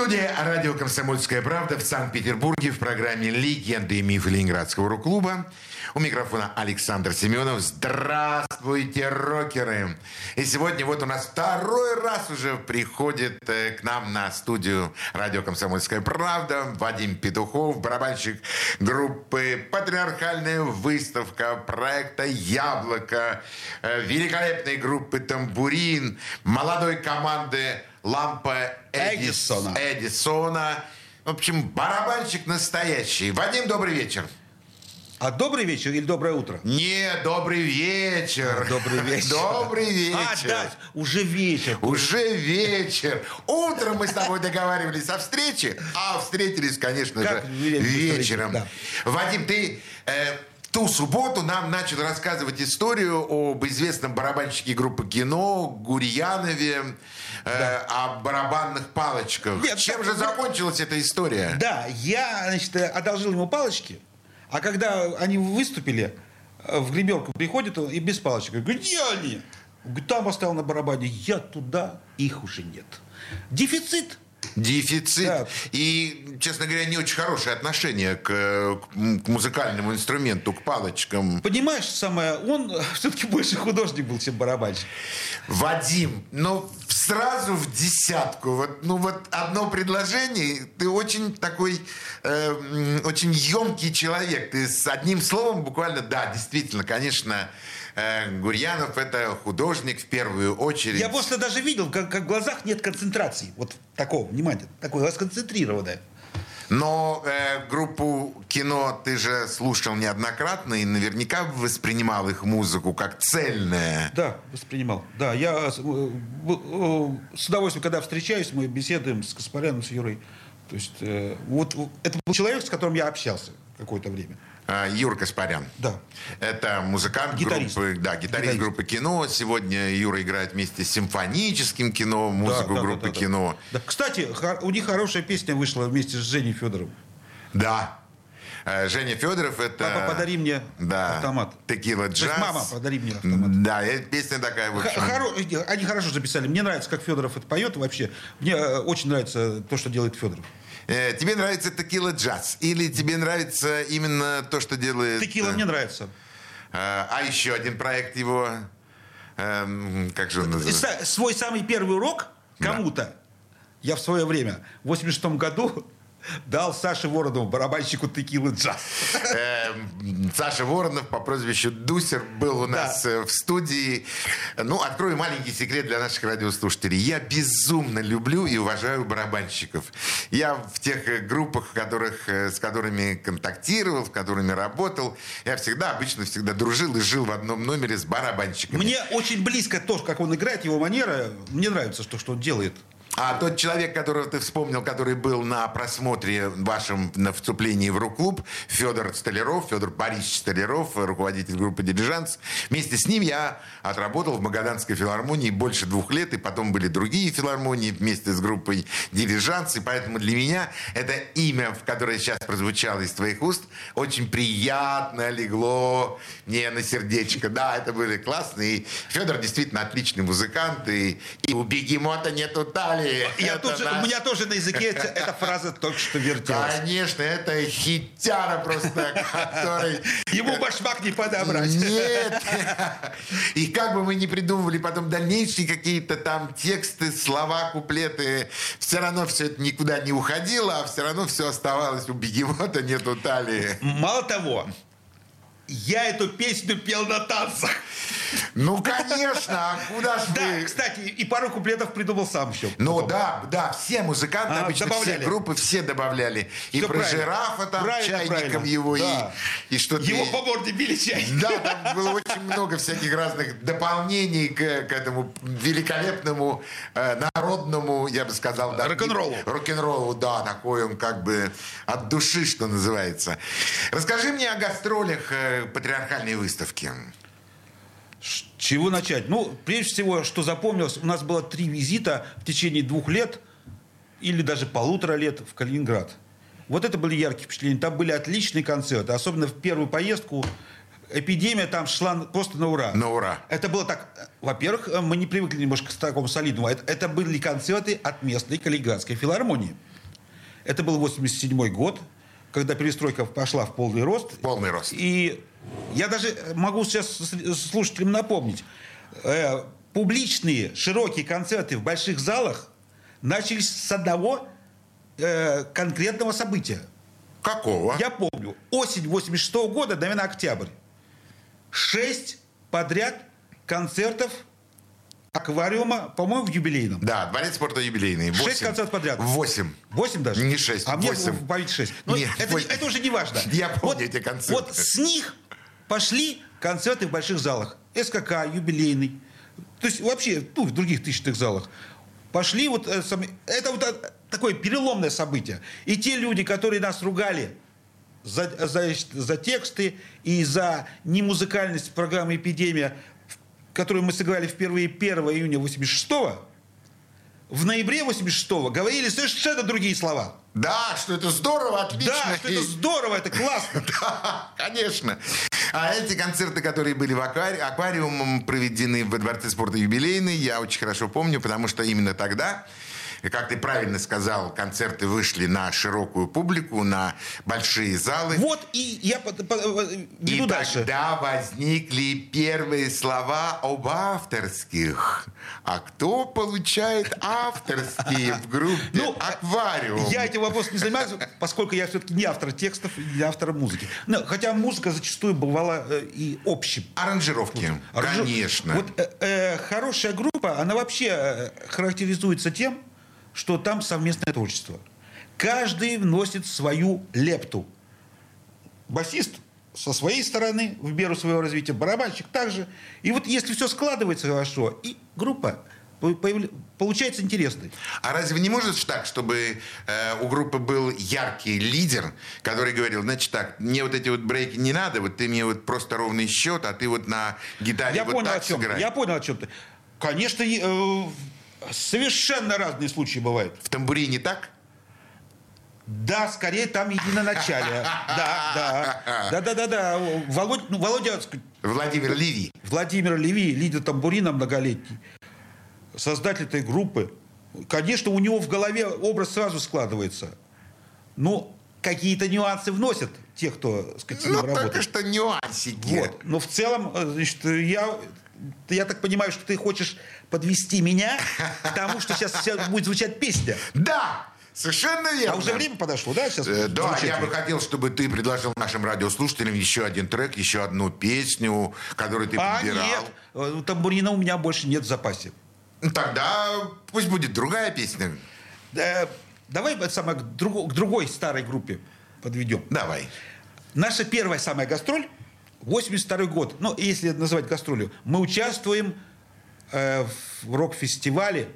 Студия радио «Комсомольская правда» в Санкт-Петербурге в программе «Легенды и мифы Ленинградского рок-клуба». У микрофона Александр Семенов. Здравствуйте, рокеры! И сегодня вот у нас второй раз уже приходит э, к нам на студию радио «Комсомольская правда» Вадим Петухов, барабанщик группы «Патриархальная выставка», проекта «Яблоко», э, великолепной группы «Тамбурин», молодой команды лампа Эдисона. Эдисона. В общем, барабанщик настоящий. Вадим, добрый вечер. А добрый вечер или доброе утро? Не, добрый вечер. Добрый вечер. Добрый вечер. А, да, уже вечер. Уже вечер. Утром мы с тобой договаривались о встрече, а встретились, конечно Как же, вечером, вечером. да. Вадим, ты э, ту субботу нам начал рассказывать историю об известном барабанщике группы «Кино» Гурьянове, э, о барабанных палочках. Нет, Чем так- же закончилась эта история? Да, я, значит, э, одолжил ему палочки, а когда они выступили, э, в гримерку приходит он и без палочек. Я говорю, где они? Там оставил на барабане. Я туда, их уже нет. Дефицит. Дефицит. Да. И, честно говоря, не очень хорошее отношение к, к музыкальному инструменту, к палочкам. Понимаешь, самое, он все-таки больше художник был, чем барабанщик. Вадим, ну сразу в десятку. Вот, ну вот одно предложение. Ты очень такой, э, очень емкий человек. Ты с одним словом буквально, да, действительно, конечно, Гурьянов это художник в первую очередь. Я просто даже видел, как, как в глазах нет концентрации. Вот такого, внимания, такое расконцентрированное. Но э, группу кино ты же слушал неоднократно и наверняка воспринимал их музыку как цельная. Да, воспринимал. Да, я э, в- э, с удовольствием, когда встречаюсь, мы беседуем с Каспаряном, с Юрой. То есть э, вот э, это был человек, с которым я общался какое-то время. А, Юр Каспарян. Да. Это музыкант Гитарист. группы, да, гитарист, Гитарист. группы кино. Сегодня Юра играет вместе с симфоническим кино, музыку Да, да, группы да, да, кино. Да. Кстати, хор- у них хорошая песня вышла вместе с Женей Федоровым. Да. Э, Женя Федоров это... Папа, подари мне да, автомат. Текила То есть, джаз. мама, подари мне автомат. Да, и песня такая, в общем... хоро- Они хорошо записали. Мне нравится, как Федоров это поет вообще. Мне э, очень нравится то, что делает Федоров. Э, Тебе нравится текила джаз? Или тебе нравится именно то, что делает... Текила э, мне нравится. А а еще один проект его... эм, Как же он называется? Свой самый первый урок кому-то я в свое время, в 86 году, дал Саше Воронову, барабанщику текилы джаз. Эм, Саша Воронов по прозвищу Дусер был у нас э, в студии. Ну, открою маленький секрет для наших радиослушателей. Я безумно люблю и уважаю барабанщиков. Я в тех э, группах, в которых, э, с которыми контактировал, в которыми работал, я всегда, обычно всегда дружил и жил в одном номере с барабанщиками. Мне очень близко то, как он играет, его манера. Мне нравится, что, что он делает. А тот человек, которого ты вспомнил, который был на просмотре вашем на вступлении в рок-клуб, Федор Столяров, Федор Борисович Столяров, руководитель группы «Дилижанс». Вместе с ним я отработал в Магаданской филармонии больше двух лет, и потом были другие филармонии вместе с группой «Дилижанс», и поэтому для меня это имя, которое сейчас прозвучало из твоих уст, очень приятно легло мне на сердечко. Да, это были классные. Федор действительно отличный музыкант, и, и у бегемота нету талии. Я Это тут же- наш- у меня тоже на языке эта, эта фраза только что вертелась. Конечно, это хитяра просто, который... Ему башмак не подобрать. Нет. И как бы мы ни придумывали потом дальнейшие какие-то там тексты, слова, куплеты, все равно все это никуда не уходило, а все равно все оставалось у бегемота нету талии. Мало того, я эту песню пел на танцах. Ну, конечно, а куда ж Да, вы... кстати, и пару куплетов придумал сам еще. Ну да, да, все музыканты, А, обычно добавляли. все группы, все добавляли. И про правильно. жирафа там Правильно, чайником правильно. его, Да. и, и что Его по морде били чай. Да, там было очень много всяких разных дополнений к, к этому великолепному э, народному, я бы сказал, да, Рок-н-роллу. Рок-н-роллу, да, такой он как бы от души, что называется. Расскажи мне о гастролях э, патриархальной выставки? С чего начать? Ну, прежде всего, что запомнилось, у нас было три визита в течение двух лет или даже полутора лет в Калининград. Вот это были яркие впечатления. Там были отличные концерты. Особенно в первую поездку эпидемия там шла просто на ура. На ура. Это было так... Во-первых, мы не привыкли немножко к такому солидному. Это, это были концерты от местной Калининградской филармонии. Это был 87 год, когда перестройка пошла в полный рост. Полный рост. И я даже могу сейчас слушателям напомнить. Э, публичные широкие концерты в больших залах начались с одного э, конкретного события. Какого? Я помню. Осень 86 -го года, наверное, октябрь. Шесть подряд концертов аквариума, по-моему, в юбилейном. Да, дворец спорта юбилейный. Шесть концертов подряд. Восемь. Восемь даже? Не шесть, А мне восемь. в памяти шесть. Но Нет, это, восемь. это уже не важно. Я помню вот, эти концерты. Вот с них пошли концерты в больших залах. СКК, юбилейный. То есть вообще, ну, в других тысячных залах. Пошли вот... э, это вот э, такое переломное событие. И те люди, которые нас ругали за, за, за тексты и за немузыкальность программы «Эпидемия», которую мы сыграли впервые 1 июня 86 в ноябре 86 говорили совершенно другие слова. Да, что это здорово, отлично. Да, что это здорово, это классно. Да, конечно. А эти концерты, которые были в аквари... аквариумом проведены во Дворце спорта юбилейный, я очень хорошо помню, потому что именно тогда, как ты правильно сказал, концерты вышли на широкую публику, на большие залы. Вот и я по- по- И веду дальше. тогда возникли первые слова об авторских. А кто получает авторские в группе Ну, «Аквариум»? Я этим вопросом не занимаюсь, поскольку я все-таки не автор текстов и не автор музыки. Но, хотя музыка зачастую бывала э, и общим. Аранжировки, Аранжи- конечно. Вот э, э, хорошая группа, она вообще э, характеризуется тем, что там совместное творчество. Каждый вносит свою лепту. Басист со своей стороны, в меру своего развития, барабанщик также. И вот если все складывается хорошо, и группа получается интересной. А разве не может так, чтобы э, у группы был яркий лидер, который говорил, значит так, мне вот эти вот брейки не надо, вот ты мне вот просто ровный счет, а ты вот на гитаре Я вот понял, о так чем. сыграй. Я понял, о чем ты. Конечно, э, совершенно разные случаи бывают. В тамбурине так? Да, скорее там единоначалие. Да, да. Да, да, да, да. Володя, ну, Володя, Владимир Леви. Владимир Леви, лидер тамбурина многолетний, создатель этой группы. Конечно, у него в голове образ сразу складывается. Но какие-то нюансы вносят те, кто, сказать, с ним Ну, только работает. что нюансики. Вот. Но в целом, э, значит, я, я так понимаю, что ты хочешь подвести меня к тому, что сейчас будет звучать песня. Да, совершенно верно. А уже время подошло, да, сейчас? Э, Да, я бы хотел, чтобы ты предложил нашим радиослушателям еще один трек, еще одну песню, которую ты А, подбирал. нет, э, тамбурина у меня больше нет в запасе. Ну, Тогда пусть будет другая песня. Э, Давай самое, к, друго- к другой старой группе подведем. Давай. Наша первая самая гастроль, 82 год, ну, если называть гастролью, мы участвуем э, в рок-фестивале,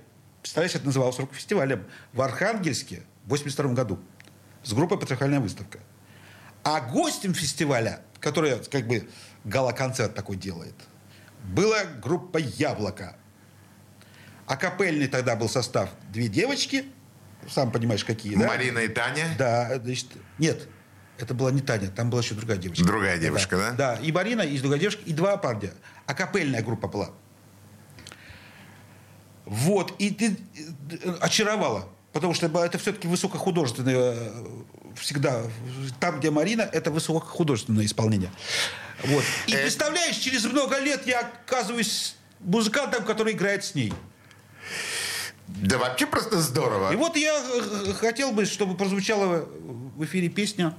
представляешь, это называлось рок-фестивалем, в Архангельске в 82 году с группой «Патриархальная выставка». А гостем фестиваля, которая как бы гала-концерт такой делает, была группа «Яблоко». А капельный тогда был состав две девочки, сам понимаешь, какие, да? Марина и Таня. Да, значит, нет, это была не Таня, там была еще другая девочка. Другая девушка, да? Да, и Марина, и другая девушка, и два парня. А капельная группа была. Вот, и ты э, очаровала. Потому что это все-таки высокохудожественное э, всегда. Там, где Марина, это высокохудожественное исполнение. Вот. И Э, представляешь, через много лет я оказываюсь музыкантом, который играет с ней. Да вообще просто здорово. И вот я хотел бы, чтобы прозвучала в эфире песня,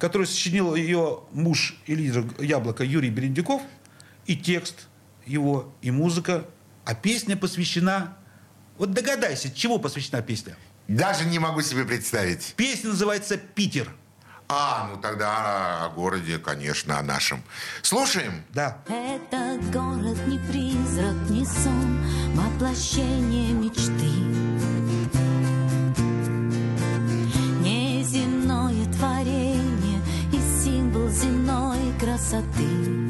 которую сочинил ее муж и лидер «Яблоко» Юрий Берендюков, и текст его, и музыка. А песня посвящена... Вот догадайся, чему посвящена песня? Даже не могу себе представить. Песня называется «Питер». А, ну тогда о городе, конечно, о нашем. Слушаем. Да. Это город не призрак, не сон, воплощение мечты. 失点。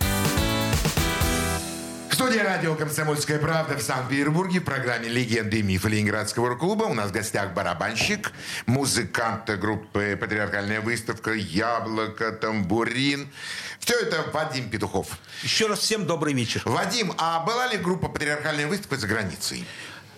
Студия радио «Комсомольская правда» в Санкт-Петербурге в программе «Легенды и мифы Ленинградского рок-клуба». У нас в гостях барабанщик, музыкант группы «Патриархальная выставка», «Яблоко», «Тамбурин». Все это Вадим Петухов. Еще раз всем добрый вечер. Вадим, а была ли группа «Патриархальная выставка» за границей?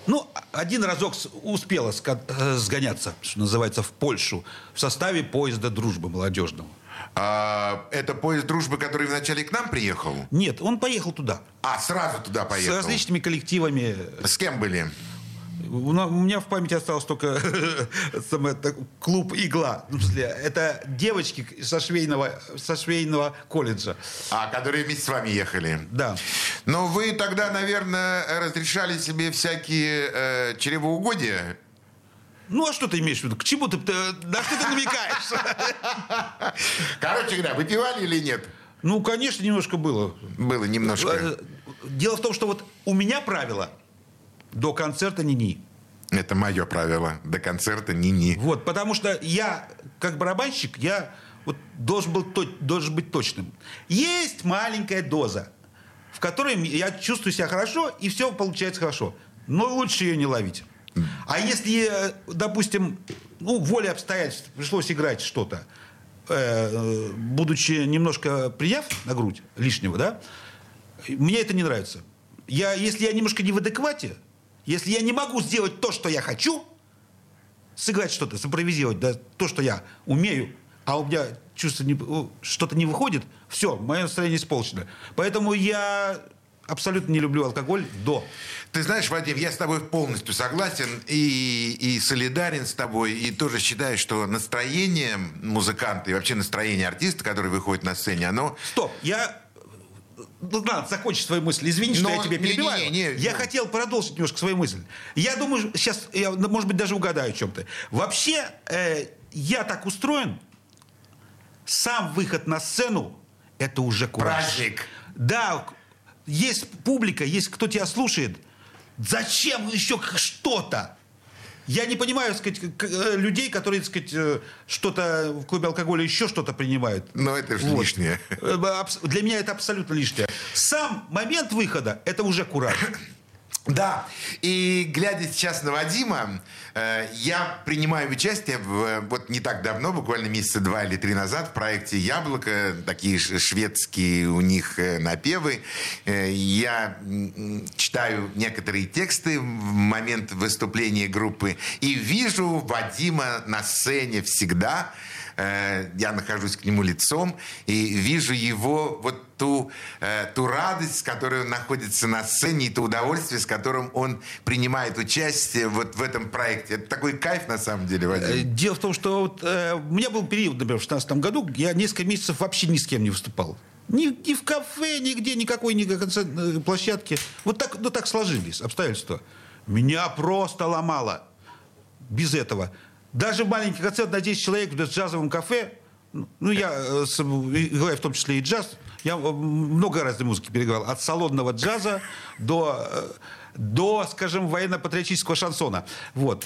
Ну, один разок успела э, сгоняться, что называется, в Польшу в составе поезда дружбы молодежного. А, это поезд дружбы, который вначале к нам приехал? Нет, он поехал туда. А, сразу туда поехал. С различными коллективами. С кем были? У меня в памяти осталось только клуб «Игла». Ну, в смысле, это девочки со швейного, со швейного колледжа. А, которые вместе с вами ехали? Да. Но вы тогда, наверное, разрешали себе всякие э, чревоугодия? Ну, а что ты имеешь в виду? К чему ты, ты- на что ты намекаешь? Короче говоря, выпивали или нет? Ну, конечно, немножко было. Было немножко. Э, Дело в том, что вот у меня правило до концерта ни-ни. Это мое правило. До концерта ни-ни. Вот, потому что я, как барабанщик, я вот должен, был, должен быть точным. Есть маленькая доза, в которой я чувствую себя хорошо, и все получается хорошо. Но лучше ее не ловить. А если, э, допустим, ну, волей обстоятельств пришлось играть что-то, э, э, будучи немножко приняв на грудь лишнего, да, мне это не нравится. Я, если я немножко не в адеквате, если я не могу сделать то, что я хочу, сыграть что-то, симпровизировать, да, то, что я умею, а у меня чувство не- о, что-то не выходит, все, мое настроение испорчено. Поэтому я абсолютно не люблю алкоголь до. Ты знаешь, Вадим, я с тобой полностью согласен и, и солидарен с тобой, и тоже считаю, что настроение музыканта и вообще настроение артиста, который выходит на сцене, оно... Стоп, я... Ну, надо закончить свою мысль. Извини, что Но- я тебя не- не- перебиваю. не- не, я ну. хотел продолжить немножко свою мысль. Я думаю, сейчас, я, ну, может быть, даже угадаю о чем-то. Вообще, э, я так устроен, сам выход на сцену – это уже кураж. Праздник. Да, есть публика, есть кто тебя слушает. Зачем еще что-то? Я не понимаю, сказать, э, людей, которые, сказать, э, что-то в клубе алкоголя еще что-то принимают. Но это же Вот. лишнее. Э, Для меня это абсолютно лишнее. Сам момент выхода – это уже кураж. Да, и глядя сейчас на Вадима, э, я принимаю участие в, э, вот не так давно, буквально месяца два или три назад, в проекте «Яблоко», такие шведские у них э, напевы. Я читаю некоторые тексты в момент выступления группы и вижу Вадима на сцене всегда, э, я нахожусь к нему лицом и вижу его вот ту, э, ту радость, с которой он находится на сцене, и то удовольствие, с которым он принимает участие вот в этом проекте. Это такой кайф на самом деле, Э, Вадим. Дело в том, что вот, э, у меня был период, например, в 2016 году, я несколько месяцев вообще ни с кем не выступал. Ни, ни в кафе, нигде, никакой ни площадки. Вот так, ну, так сложились обстоятельства. Меня просто ломало без этого. Даже маленький концерт на 10 человек в джазовом кафе, ну, я э, играю в том числе и джаз, я э, много разной музыки переиграл. От салонного джаза до, э, до скажем, военно-патриотического шансона. Вот.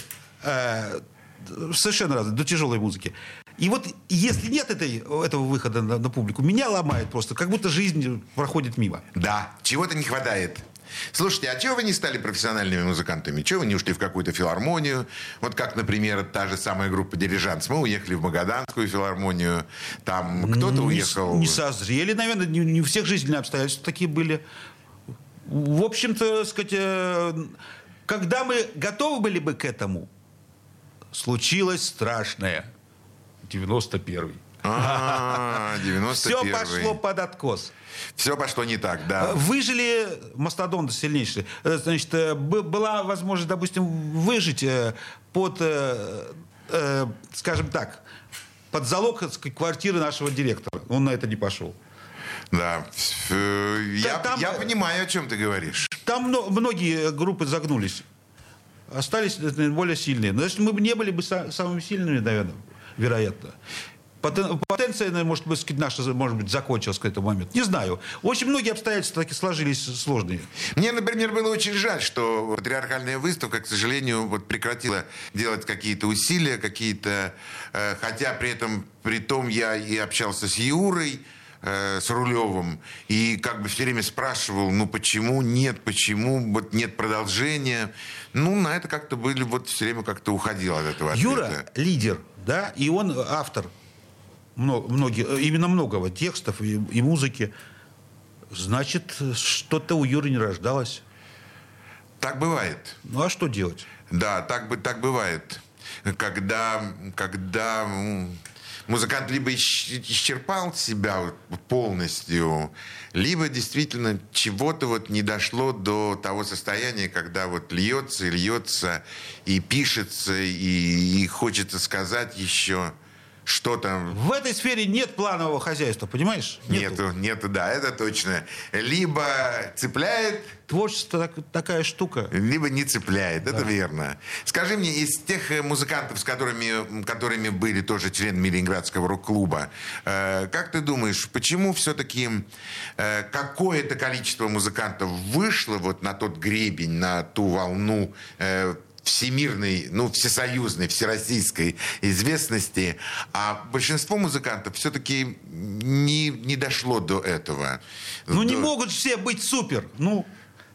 Совершенно разные, до тяжелой музыки. И вот если нет этой, этого выхода на, на публику, меня ломает просто, как будто жизнь проходит мимо. Да, чего-то не хватает. Слушайте, а чего вы не стали профессиональными музыкантами? Чего вы не ушли в какую-то филармонию? Вот как, например, та же самая группа «Дирижанс». Мы уехали в Магаданскую филармонию. Там кто-то уехал... Не созрели, наверное, не, не у всех жизненные обстоятельства такие были. В общем-то, сказать, э, когда мы готовы были бы к этому, случилось страшное. 91-й. А, 91 Все пошло под откос. Все пошло не так, да. Выжили мастодонты сильнейшие. Э, Значит, э, была возможность, допустим, выжить э, под, э, э, скажем так, под залог квартиры нашего директора. Он на это не пошел. Да. Э, Я, там- я понимаю, о чем ты говоришь. Там мно- многие группы загнулись. Остались э, более сильные. Но если мы не были бы са- самыми сильными, наверное, вероятно. Потен- Потенция, может быть, наша, может быть, закончилась к этому моменту. Не знаю. Очень многие обстоятельства таки сложились сложные. Мне, например, было очень жаль, что патриархальная выставка, к сожалению, вот прекратила делать какие-то усилия, какие-то... э, хотя при этом, при том я и общался с Юрой, э, с Рулевым, и как бы все время спрашивал, ну почему нет, почему вот нет продолжения. Ну, на это как-то были, вот все время как-то уходил от этого ответа. Юра лидер, да, и он автор мно- многие, э, именно многого текстов и, и музыки. Значит, что-то у Юры не рождалось. Так бывает. Ну а что делать? Да, так, так бывает. Когда, когда музыкант либо исч- исчерпал себя полностью, либо действительно чего-то вот не дошло до того состояния, когда вот льется и льется, и пишется, и, и хочется сказать еще что-то. В этой сфере нет планового хозяйства, понимаешь? Нету, нету, да, это точно. Либо цепляет, Творчество так- такая штука. Либо не цепляет, это верно. Скажи мне, из тех э, музыкантов, с которыми, которыми были тоже членами Ленинградского рок-клуба, э, как ты думаешь, почему все-таки э, какое-то количество музыкантов вышло вот на тот гребень, на ту волну э, всемирной, ну, всесоюзной, всероссийской известности, а большинство музыкантов все-таки не, не дошло до этого. Ну не До- могут все быть супер. Ну,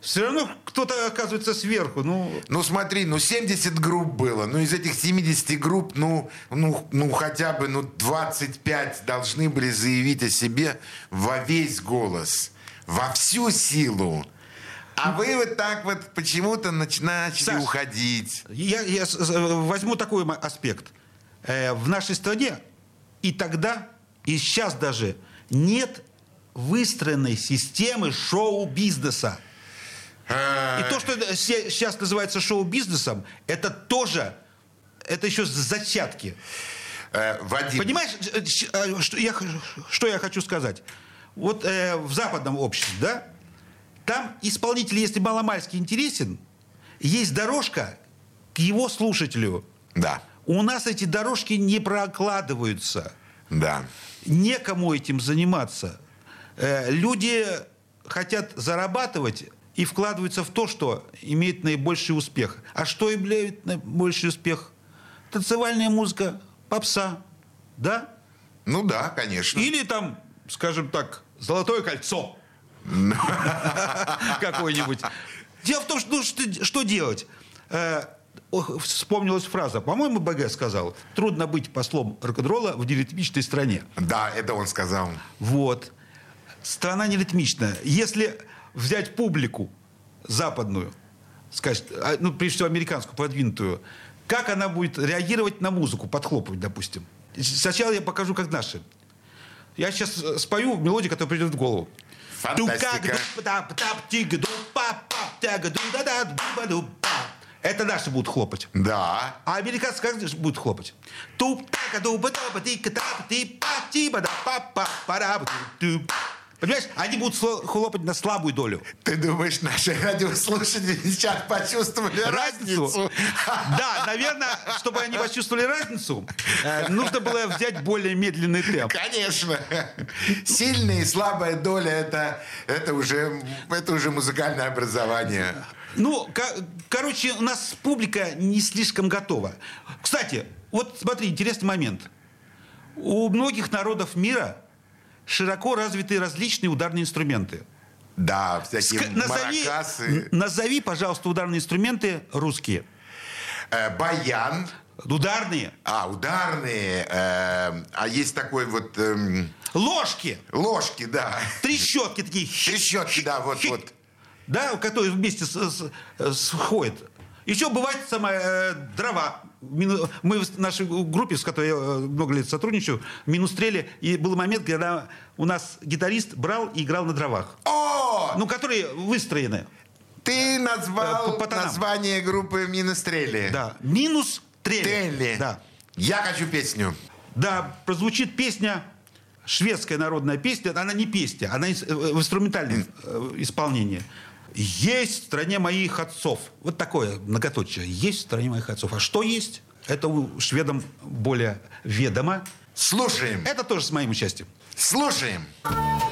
все равно кто-то оказывается сверху. Ну, Ну смотри, ну 70 групп было. Ну из этих 70 групп, ну, ну, ну хотя бы ну, 25 должны были заявить о себе во весь голос, во всю силу. А вы вот так вот почему-то нач- начали Саш, уходить. я, я с- возьму такой аспект. Э, в нашей стране и тогда, и сейчас даже нет выстроенной системы шоу-бизнеса. И то, что се- сейчас называется шоу-бизнесом, это тоже, это еще зачатки. Э, Вадим, Понимаешь, э, э, что я, что я хочу сказать? Вот э, в западном обществе, да, там исполнитель, если маломальски интересен, есть дорожка к его слушателю. Да, У нас эти дорожки не прокладываются. да. Некому этим заниматься. Э, люди хотят зарабатывать и вкладываются в то, что имеет наибольший успех. А что имеет наибольший успех? Танцевальная музыка, попса, да? Ну да, конечно. Или там, скажем так, золотое кольцо. Какое-нибудь. Дело в том, что, ну, что, что делать? Э, вспомнилась фраза, по-моему, БГ сказал, трудно быть послом рок-н-ролла в неритмичной стране. Да, это он сказал. Вот. Страна неритмичная. Если взять публику западную, сказать, а, ну, прежде всего, американскую, продвинутую, как она будет реагировать на музыку, подхлопывать, допустим? Сначала я покажу, как наши. Я сейчас э, спою мелодию, которая придет в голову. Фантастика. Это наши будут хлопать. Да. А американцы как же будут хлопать? туп така дуба таба тика тапа ти па ти ба да па па пара туп Понимаешь, они будут хлопать на слабую долю. Ты думаешь, наши радиослушатели сейчас почувствовали разницу? Да, наверное, чтобы они почувствовали разницу, э, нужно было взять более медленный темп. Конечно. Сильная и слабая доля это, это, уже, это уже музыкальное образование. Ну, ко- короче, у нас публика не слишком готова. Кстати, вот смотри, интересный момент. У многих народов мира широко развиты различные ударные инструменты. Да, всякие Ска- назови, маракасы. назови, пожалуйста, ударные инструменты русские. Э, баян. Ударные. А, ударные. э, а есть такой вот... эм, Ложки. ложки, да. Трещотки такие. Трещотки, да, вот, вот. Да, которые вместе с- с- сходят. Еще бывает самое э, дрова. Мы в нашей группе, с которой я э, много лет сотрудничаю, минустрели. И был момент, когда у нас гитарист брал и играл на дровах. О! Ну, которые выстроены. Ты Э, назвал по- по название группы Минострели. Да. Минус трели. Трелли. Да. Я хочу песню. Да, прозвучит песня, шведская народная песня, она не песня, она э, в инструментальном исполнении. Есть в стране моих отцов. Вот такое многоточие. Есть в стране моих отцов. А что есть? Это у шведам более ведомо. Слушаем. Это тоже с моим участием. Слушаем. Легенды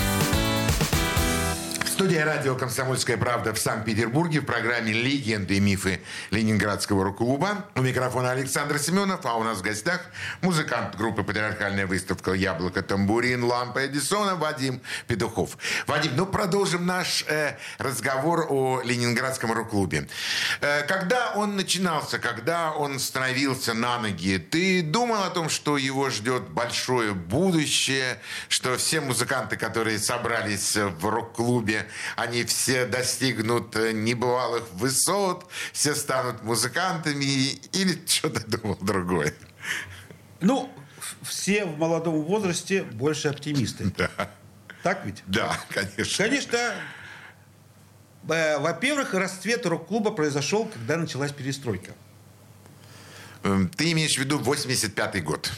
Студия радио «Комсомольская правда» в Санкт-Петербурге в программе «Легенды и мифы Ленинградского рок-клуба». У микрофона Александр Семенов, а у нас в гостях музыкант группы «Патриархальная выставка «Яблоко Тамбурин» Лампа Эдисона Вадим Петухов. Вадим, ну продолжим наш э, разговор о Ленинградском рок-клубе. Э, когда он начинался, когда он становился на ноги, ты думал о том, что его ждет большое будущее, что все музыканты, которые собрались в рок-клубе, они все достигнут э, небывалых высот, все станут музыкантами, или что ты думал другое? Ну, все в молодом возрасте больше оптимисты. Да, Так ведь? да, конечно. Конечно, э, во-первых, расцвет рок-клуба произошел, когда началась перестройка. Эм, Ты имеешь в виду 85-й год?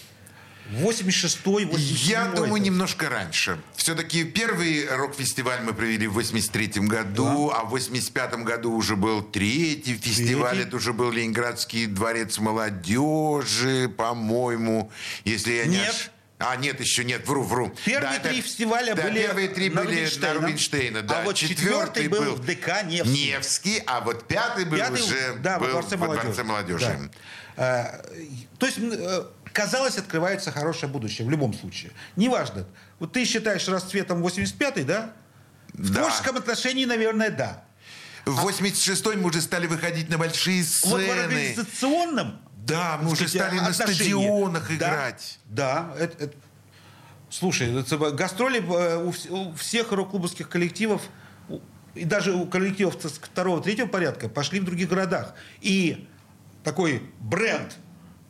86-й, 87-й. Я думаю, это- немножко раньше. Все-таки первый рок-фестиваль мы провели в 83-м году, а в 85-м году уже был третий фестиваль. Третий. Это уже был Ленинградский дворец молодежи, по-моему, если я не Нет. ошибаюсь. А, нет, еще нет, вру, вру. Первые Да, три это- фестиваля да, были первые три на были Рубинштейна. на Рубинштейна, да. А вот четвертый был в ДК Невский. Невский, а вот пятый был Пятый, уже да, был во Дворце во молодежи. Дворце молодежи. Да. А, То есть, э, казалось, открывается хорошее будущее в любом случае. Неважно. Вот ты считаешь расцветом 85-й, да? В Да. творческом отношении, наверное, да. В 86-м мы уже стали выходить на большие Вот в сцены. организационном Да, мы уже сказать, стали на стадионах да, играть. Да, это, это- слушай, это гастроли э, у, у всех рок-клубовских коллективов и даже у коллективов второго, третьего порядка пошли в других городах. И такой бренд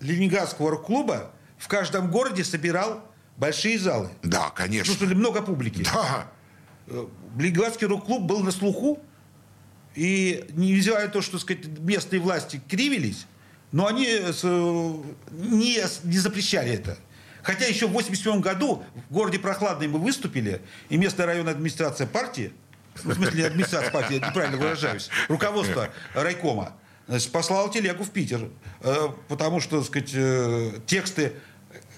Ленинградского рок-клуба в каждом городе собирал большие залы. Да, Ну, конечно. что ли, много публики. Да. Э, Ленинградский рок-клуб был на слуху, и невзирая на то, что сказать, местные власти кривились, но они э, не, не запрещали это. Хотя еще в 87 году в городе Прохладный мы выступили, и местная районная администрация партии, ну, в смысле администрация партии, я неправильно выражаюсь, руководство райкома, значит, послало телегу в Питер, э, потому что, так сказать, э, тексты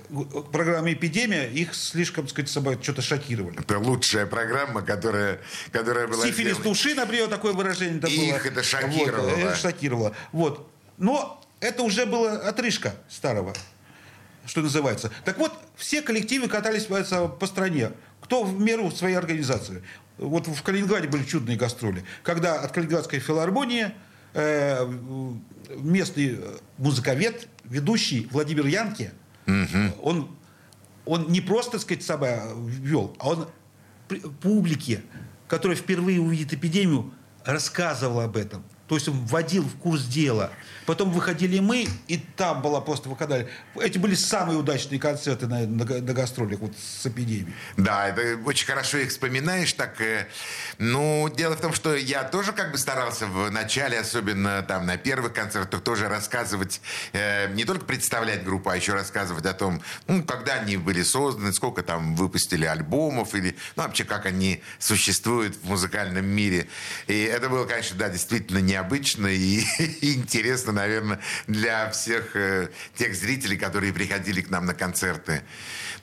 э, программы «Эпидемия» их слишком, так сказать, собой что-то шокировали. Это лучшая программа, которая, которая была Сифилис сделана. души, например, такое выражение там было. Их это шокировало. Вот, это шокировало. Вот. Но это уже была отрыжка старого, что называется. Так вот, все коллективы катались по, по стране. Кто в меру своей организации. Вот в Калининграде были чудные гастроли. Когда от Калининградской филармонии э, местный музыковед, ведущий Владимир Янки, он, он не просто, так сказать, самое вел, а он публике, которая впервые увидит эпидемию, рассказывал об этом. То есть он вводил в курс дела. Потом выходили мы, и там была просто выходали. Эти были самые удачные концерты на, на, на гастролях вот с эпидемией. Да, это очень хорошо их вспоминаешь. Так, э, ну, дело в том, что я тоже как бы старался в начале, особенно там на первых концертах, тоже рассказывать, э, не только представлять группу, а еще рассказывать о том, ну, когда они были созданы, сколько там выпустили альбомов, или ну, вообще как они существуют в музыкальном мире. И это было, конечно, да, действительно необычно и, и интересно, наверное, для всех э, тех зрителей, которые приходили к нам на концерты.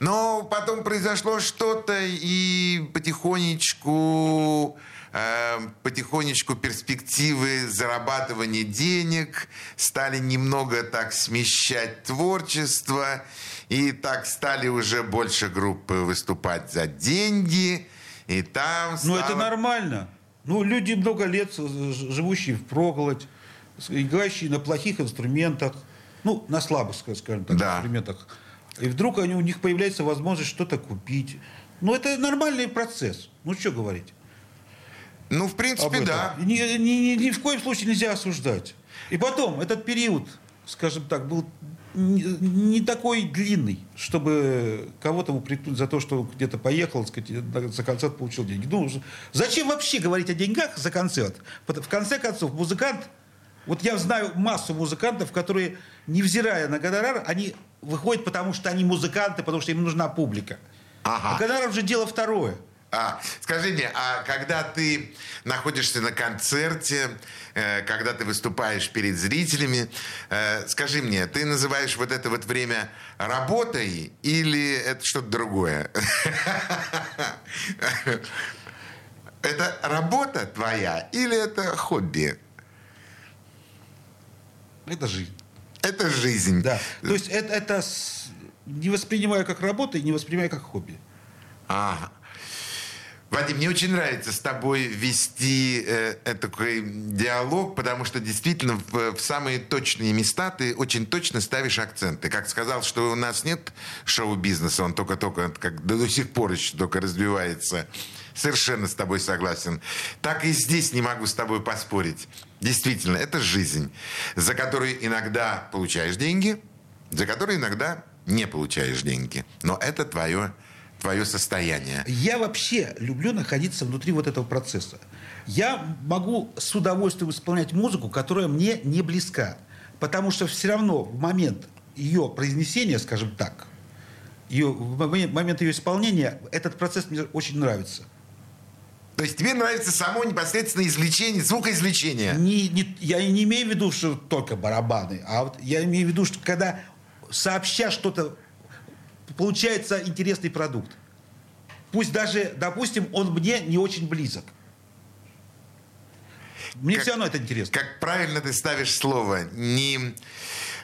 Но потом произошло что-то, и потихонечку, э, потихонечку перспективы зарабатывания денег стали немного так смещать творчество, и так стали уже больше группы выступать за деньги, и там Ну, это нормально. Ну, люди много лет ж- живущие в проголодь, играющие на плохих инструментах, ну, на слабых, ска- скажем так, Да. инструментах. И вдруг они, у них появляется возможность что-то купить. Ну, это нормальный процесс. Ну, что говорить? Ну, в принципе, да. Ни, ни- ни- ни в коем случае нельзя осуждать. И потом, этот период, скажем так, был не, такой длинный, чтобы кого-то упрекнуть за то, что он где-то поехал, сказать, за концерт получил деньги. Ну, зачем вообще говорить о деньгах за концерт? В конце концов, музыкант, вот я знаю массу музыкантов, которые, невзирая на гонорар, они выходят, потому что они музыканты, потому что им нужна публика. Ага. А гонорар уже дело второе. А, скажи мне, а когда ты находишься на концерте, э, когда ты выступаешь перед зрителями, э, скажи мне, ты называешь вот это вот время работой или это что-то другое? Это работа твоя или это хобби? Это жизнь. Это жизнь. Да. То есть это, это не воспринимаю как работу и не воспринимаю как хобби. Ага. Вадим, мне очень нравится с тобой вести э, э, такой диалог, потому что действительно в, в самые точные места ты очень точно ставишь акценты. Как сказал, что у нас нет шоу-бизнеса, он только-только, как до, до сих пор еще только развивается. Совершенно с тобой согласен. Так и здесь не могу с тобой поспорить. Действительно, это жизнь, за которую иногда получаешь деньги, за которую иногда не получаешь деньги. Но это твое, твое состояние. Я вообще люблю находиться внутри вот этого процесса. Я могу с удовольствием исполнять музыку, которая мне не близка. Потому что все равно в момент ее произнесения, скажем так, ее, в момент ее исполнения, этот процесс мне очень нравится. То есть тебе нравится само непосредственно извлечение, звукоизвлечение. Не, не- я не имею в виду, что только барабаны, а вот я имею в виду, что когда сообща что-то получается интересный продукт. Пусть даже, допустим, он мне не очень близок. Мне Как- все равно это интересно. Как правильно ты ставишь слово? Не,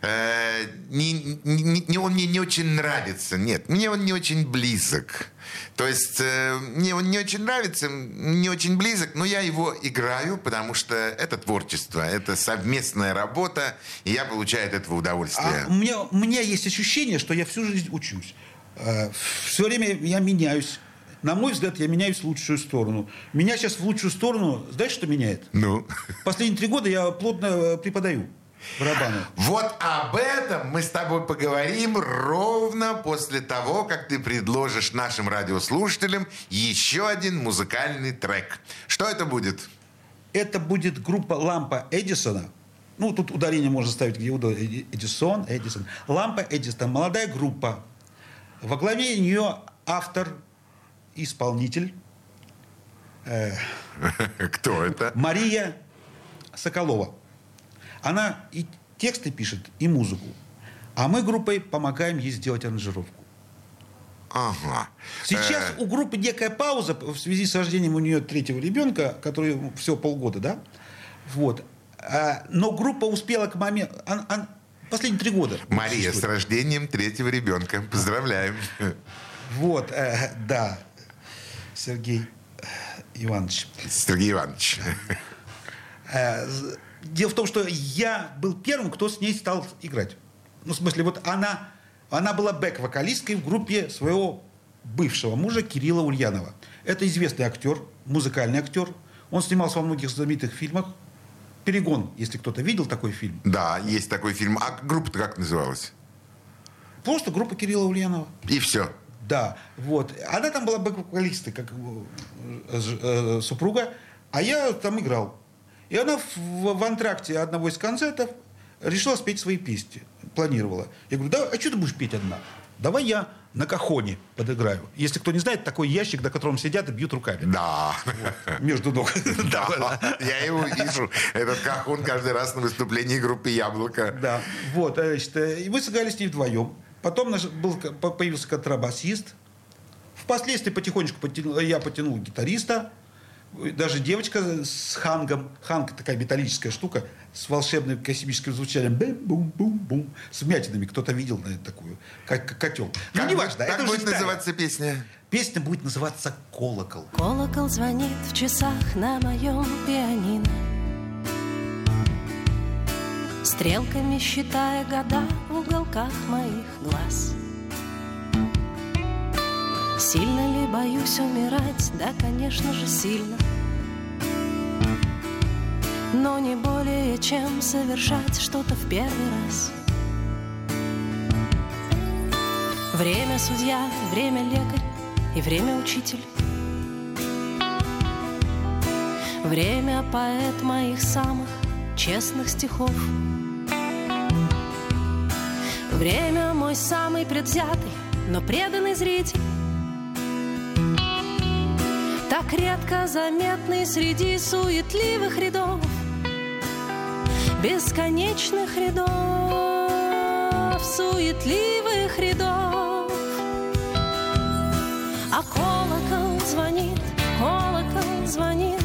э, не, не- не- он мне не очень нравится. Нет, мне он не очень близок. То есть э, мне он не очень нравится, не очень близок, но я его играю, потому что это творчество, это совместная работа, и я получаю от этого удовольствие. А у, меня, у меня есть ощущение, что я всю жизнь учусь. Все время я меняюсь. На мой взгляд, я меняюсь в лучшую сторону. Меня сейчас в лучшую сторону, знаешь, что меняет? Ну, Последние три года я плотно э, преподаю барабаны. вот об этом мы с тобой поговорим ровно после того, как ты предложишь нашим радиослушателям еще один музыкальный трек. Что это будет? Это будет группа «Лампа Эдисона». Ну, тут ударение можно ставить где угодно. Эди- Эдисон, Эдисон. «Лампа Эдисона». Молодая группа. Во главе нее автор, исполнитель Кто это? Мария Соколова. Она и тексты пишет, и музыку. А мы группой помогаем ей сделать аранжировку. Ага. Сейчас Э, у группы некая пауза в связи с рождением у нее третьего ребенка, который всего полгода, да? Вот. А, но группа успела к моменту... последние три года. Мария, с рождением третьего ребенка. Поздравляем. Вот, э, да. Сергей э, Иванович. Сергей Иванович. Дело в том, что я был первым, кто с ней стал играть. Ну, в смысле, вот она, она была бэк-вокалисткой в группе своего бывшего мужа Кирилла Ульянова. Это известный актер, музыкальный актер. Он снимался во многих знаменитых фильмах. «Перегон», если кто-то видел такой фильм. Да, есть такой фильм. А группа-то как называлась? Просто группа Кирилла Ульянова. И все. Да, вот. Она там была бэк-вокалисткой, как э, э, супруга, а я там играл. И она в, в антракте одного из концертов решила спеть свои песни. Планировала. Я говорю, да, а что ты будешь петь одна? Давай я на кахоне подыграю. Если кто не знает, такой ящик, на котором сидят и бьют руками. Да. Между ног. Да, я его вижу. Этот кахон каждый раз на выступлении группы «Яблоко». Да, вот, э, значит, э, и мы сыграли с ней вдвоем. Потом наш был, появился контрабасист. Впоследствии потихонечку потянул- я потянул гитариста. Даже девочка с хангом. Ханг такая металлическая штука с волшебным космическим звучанием. Бэм-бум-бум-бум. С вмятинами. Кто-то видел наверное, такую. Как, как котел. Ну, Как будет- это Как уже будет старое. называться песня? Песня будет называться «Колокол». Колокол звонит в часах на моем пианино Стрелками считая года в уголках моих глаз Сильно ли боюсь умирать? Да, конечно же, сильно. Но не более, чем совершать что-то в первый раз. Время судья, время лекарь и время учитель. Время поэт моих самых честных стихов. Время мой самый предвзятый, но преданный зритель Так редко заметный среди суетливых рядов Бесконечных рядов, суетливых рядов. А колокол звонит, колокол звонит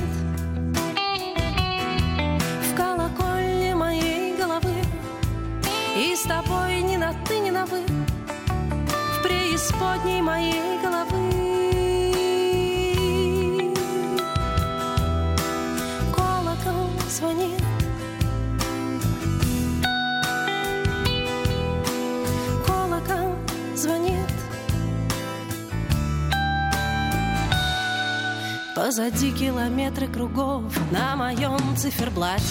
в колокольне моей головы. И с тобой ни на ты, ни на вы В преисподней моей головы Позади километры кругов на моем циферблате.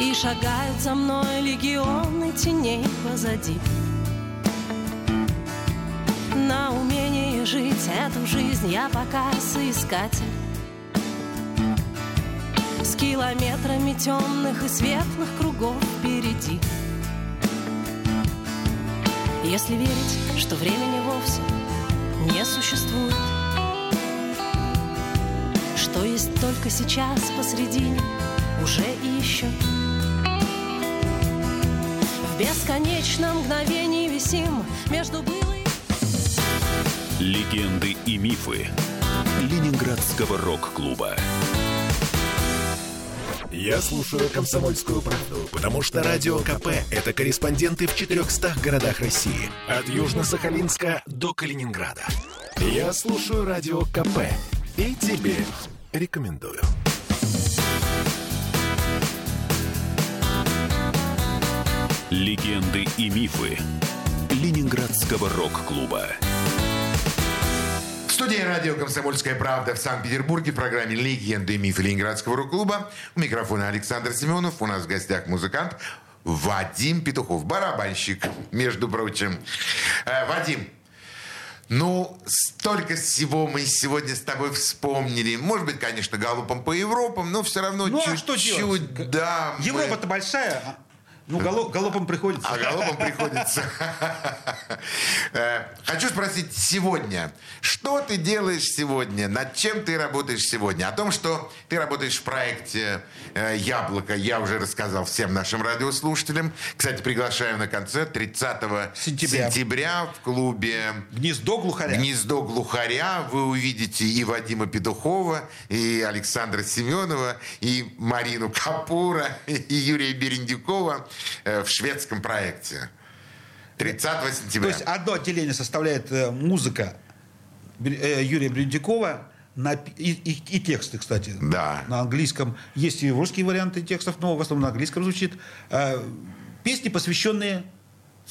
И шагают за мной легионы теней позади. На умение жить эту жизнь я пока соискатель. С километрами темных и светлых кругов впереди. Если верить, что времени вовсе не существует Есть только сейчас посредине уже и еще В бесконечном мгновении невыносим между былой... Легенды и мифы Ленинградского рок-клуба. Я слушаю «Комсомольскую правду», потому что «Радио КП» — это корреспонденты в 400 городах России. От Южно-Сахалинска до Калининграда. Я слушаю «Радио КП» и тебе рекомендую. Легенды и мифы Ленинградского рок-клуба. В студии радио «Комсомольская правда» в Санкт-Петербурге в программе «Легенды и мифы Ленинградского рок-клуба». У микрофона Александр Семенов. У нас в гостях музыкант Вадим Петухов, барабанщик, между прочим. Э, Вадим, ну, столько всего мы сегодня с тобой вспомнили. Может быть, конечно, галопом по Европам, но все равно Ну, а что чуть-чуть, делать? да. мы- Европа-то большая, а- ну, галоп- галопом приходится. А галопом приходится. Э, Хочу спросить сегодня, что ты делаешь сегодня, над чем ты работаешь сегодня? О том, что ты работаешь в проекте э, «Яблоко», я уже рассказал всем нашим радиослушателям. Кстати, приглашаю на концерт 30 Сентября. сентября в клубе Гнездо глухаря. «Гнездо глухаря». Вы увидите и Вадима Петухова, и Александра Семенова, и Марину Капура, и Юрия Берендюкова э, в шведском проекте. 30 То сентября. есть одно отделение составляет э, музыка э, Юрия Брендякова на, и, и- и тексты, кстати, Да. на английском. Есть и русские варианты текстов, но в основном на английском звучит. Э, Песни, посвященные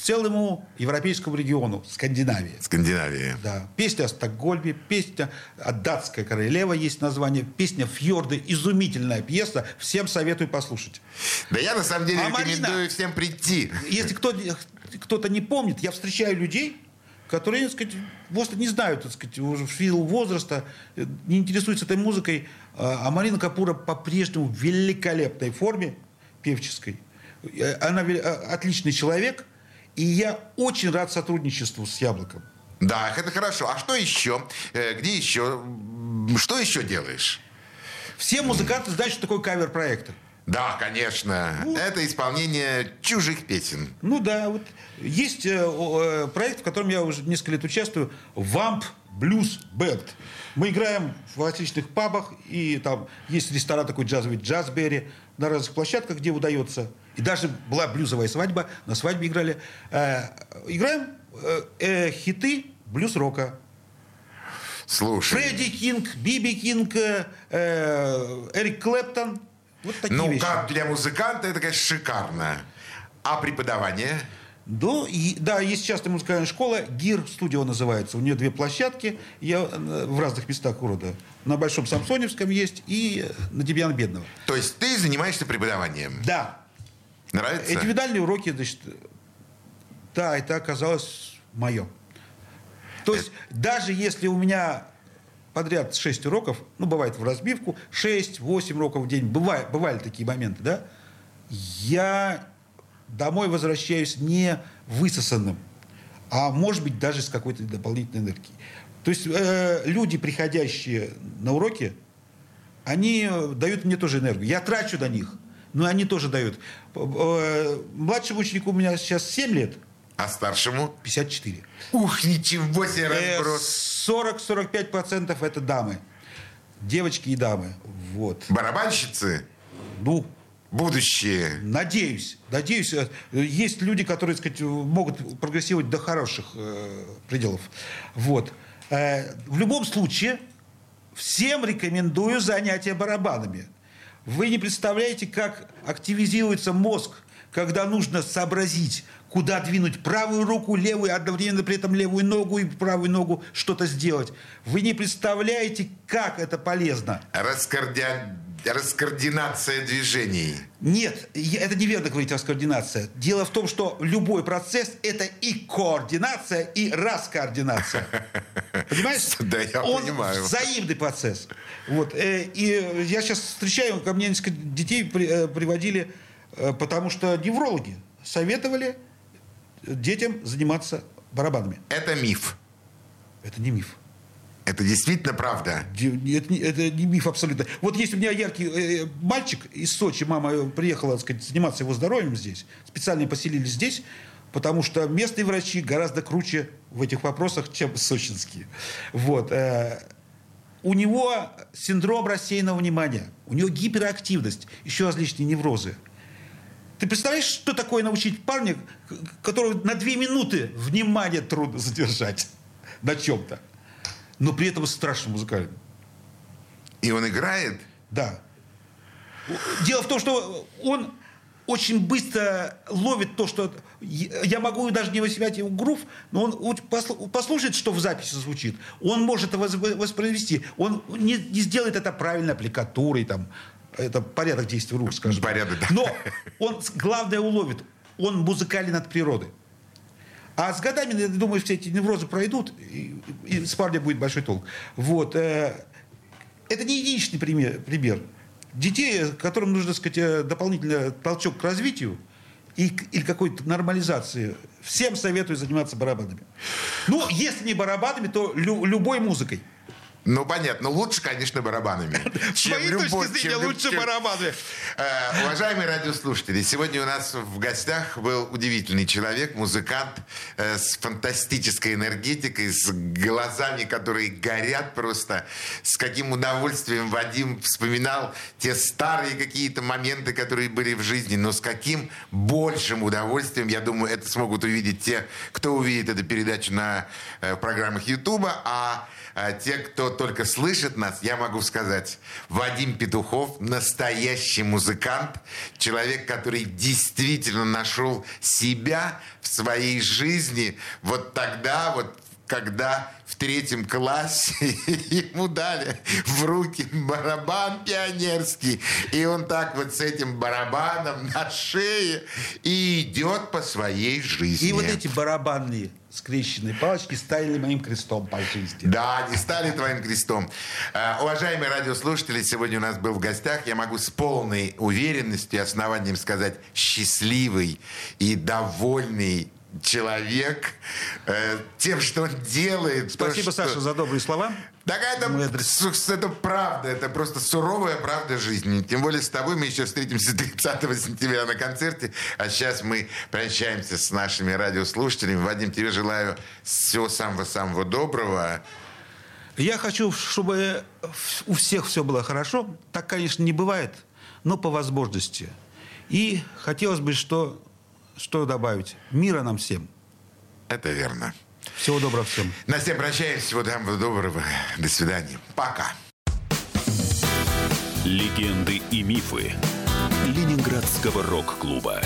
целому европейскому региону, Скандинавии. Скандинавия. Да. Песня о Стокгольме, песня о Датская королева есть название, песня «Фьорды». Изумительная пьеса, всем советую послушать. Да я на самом деле А Марина? рекомендую всем прийти. Если кто, кто-то не помнит, я встречаю людей, которые, так сказать, просто не знают, так сказать, уже в силу возраста, не интересуются этой музыкой. А а Марина Капура по-прежнему в великолепной форме певческой. Э, Она э, отличный человек, и я очень рад сотрудничеству с «Яблоком». Да, это хорошо. А что еще? Э, Где еще? Что еще делаешь? Все музыканты знают, что такое кавер-проекты. Да, конечно. Это исполнение чужих песен. Ну да, вот есть э, э, проект, в котором я уже несколько лет участвую, Вамп Blues Band. Мы играем в различных пабах, и там есть ресторан такой джазовый Jazzberry, на разных площадках, где удается. И даже была блюзовая свадьба, на свадьбе играли. Э, играем э, э, хиты блюз-рока. Слушай. Фредди Кинг, Би Би Кинг, э, э, Эрик Клэптон. Вот такие Ну, вещи. как для музыканта, это, конечно, шикарно. А преподавание? Да, и- да, есть частная музыкальная школа, ГИР студио называется. У нее две площадки я, э, в разных местах города. На Большом Самсоневском есть и на Демьяна Бедного. То есть ты занимаешься преподаванием. Да, Нравится? индивидуальные уроки, значит, да, это оказалось мое. То есть даже если у меня подряд 6 уроков, ну, бывает в разбивку, 6-8 уроков в день, бывает, бывали такие моменты, да, я домой возвращаюсь не высосанным, а может быть даже с какой-то дополнительной энергией. То есть э, люди, приходящие на уроки, они э, дают мне тоже энергию. Я трачу на них, но они тоже дают. Э, Младшему ученику у меня сейчас 7 лет, А старшему? 54. Ух, ничего себе Э, разброс. 40-45% это дамы. Девочки и дамы. Вот. Барабанщицы? Ну, Будущее. Надеюсь, надеюсь. Э, Есть люди, которые, так сказать, могут прогрессировать до хороших э, пределов. Вот. Э, в любом случае, всем рекомендую занятия барабанами. Вы не представляете, как активизируется мозг, когда нужно сообразить, куда двинуть правую руку, левую, одновременно при этом левую ногу и правую ногу что-то сделать. Вы не представляете, как это полезно. Раскордя- Раскоординация движений. Нет, это неверно говорить раскоординация. Дело в том, что любой процесс – это и координация, и раскоординация. Понимаешь? Да, я Он понимаю. взаимный процесс. Вот. э, И я сейчас встречаю, ко мне несколько детей э, приводили, э, потому что неврологи советовали детям заниматься барабанами. Это миф. Это не миф. Это действительно правда. Это, это не миф абсолютно. Вот есть у меня яркий э, мальчик из Сочи, мама приехала так сказать, заниматься его здоровьем здесь, специально поселили здесь. потому что местные врачи гораздо круче в этих вопросах, чем сочинские. Вот. э, У него синдром рассеянного внимания, у него гиперактивность, еще различные неврозы. Ты представляешь, что такое научить парня, которого на две минуты внимание трудно задержать на чем-то, но при этом страшно музыкальным? И он играет? Да. Дело в том, что он очень быстро ловит то, что... Я могу даже не возьмать его грув, но он послушает, что в записи звучит. Он может это воспроизвести. Он не, не сделает это правильно аппликатурой, там, это порядок действий рук, скажем. Порядок, да. Но он главное уловит. Он музыкален от природы. А с годами, я думаю, все эти неврозы пройдут, и, и с парня будет большой толк. Вот. э, это не единичный пример. пример. Детей, которым нужно, так сказать, э, дополнительный толчок к развитию и, или какой-то нормализации, всем советую заниматься барабанами. Ну, если не барабанами, то лю- любой музыкой. Ну, понятно. лучше, конечно, барабанами. С моей точки зрения, чем- лучше чем- барабаны. Э, Уважаемые радиослушатели, сегодня у нас в гостях был удивительный человек, музыкант э, с фантастической энергетикой, с глазами, которые горят просто. С каким удовольствием Вадим вспоминал те старые какие-то моменты, которые были в жизни, но с каким большим удовольствием, я думаю, это смогут увидеть те, кто увидит эту передачу на э, программах Ютуба, а а те, кто только слышит нас, я могу сказать, Вадим Петухов настоящий музыкант, человек, который действительно нашел себя в своей жизни вот тогда, вот когда в третьем классе ему дали в руки барабан пионерский, и он так вот с этим барабаном на шее и идет по своей жизни. И вот эти барабанные скрещенные палочки стали моим крестом по жизни. Да, не стали твоим крестом. Э, Уважаемые радиослушатели, сегодня у нас был в гостях, я могу с полной уверенностью и основанием сказать, счастливый и довольный человек э, тем, что он делает. то, Спасибо, что- Саша, за добрые слова. Так это, это правда, это просто суровая правда жизни. Тем более с тобой мы еще встретимся 30 сентября на концерте. А сейчас мы прощаемся с нашими радиослушателями. Вадим, тебе желаю всего самого-самого доброго. Я хочу, чтобы у всех все было хорошо. Так, конечно, не бывает, но по возможности. И хотелось бы, что, что добавить. Мира нам всем. Это верно. Всего доброго всем. На всем прощаемся. Всего доброго. До свидания. Пока. Легенды и мифы Ленинградского рок-клуба.